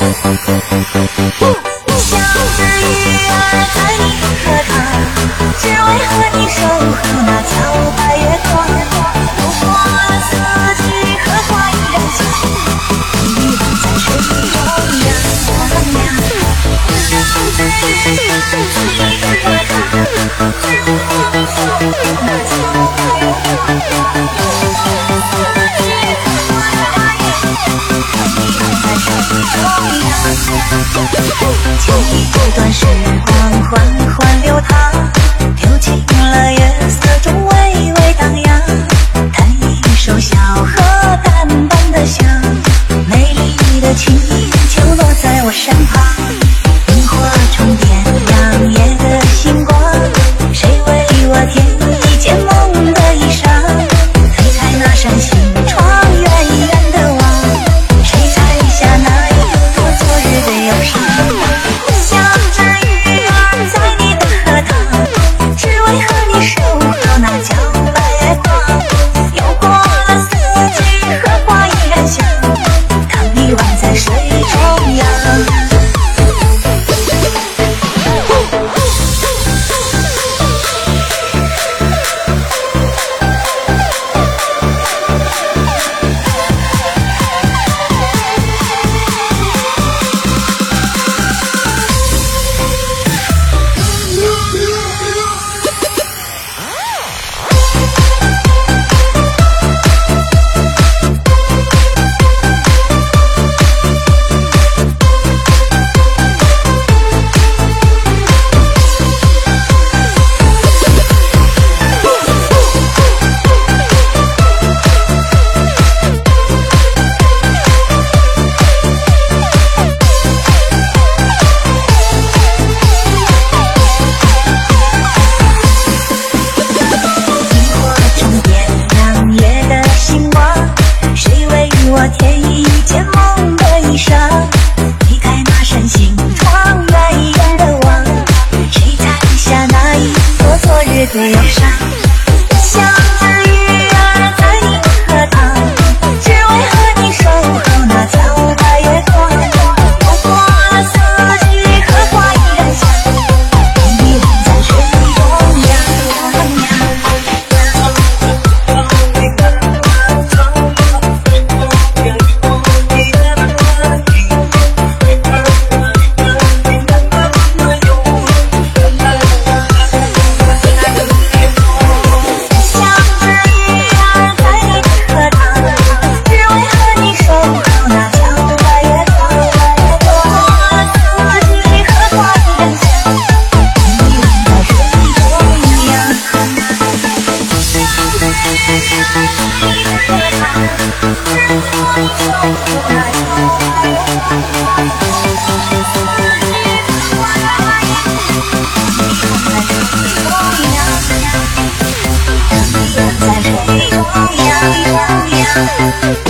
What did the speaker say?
像是鱼儿在你的河塘，只为和你守候那桥。缓缓流淌流进了月色中微微荡漾弹一首小荷淡淡的香美丽的琴音就落在我身旁我添一件梦的衣裳，推开那扇心窗，远远的望，谁踩下那一朵昨日的忧伤。世界在中央，世界在中央，中央在谁中央？中央。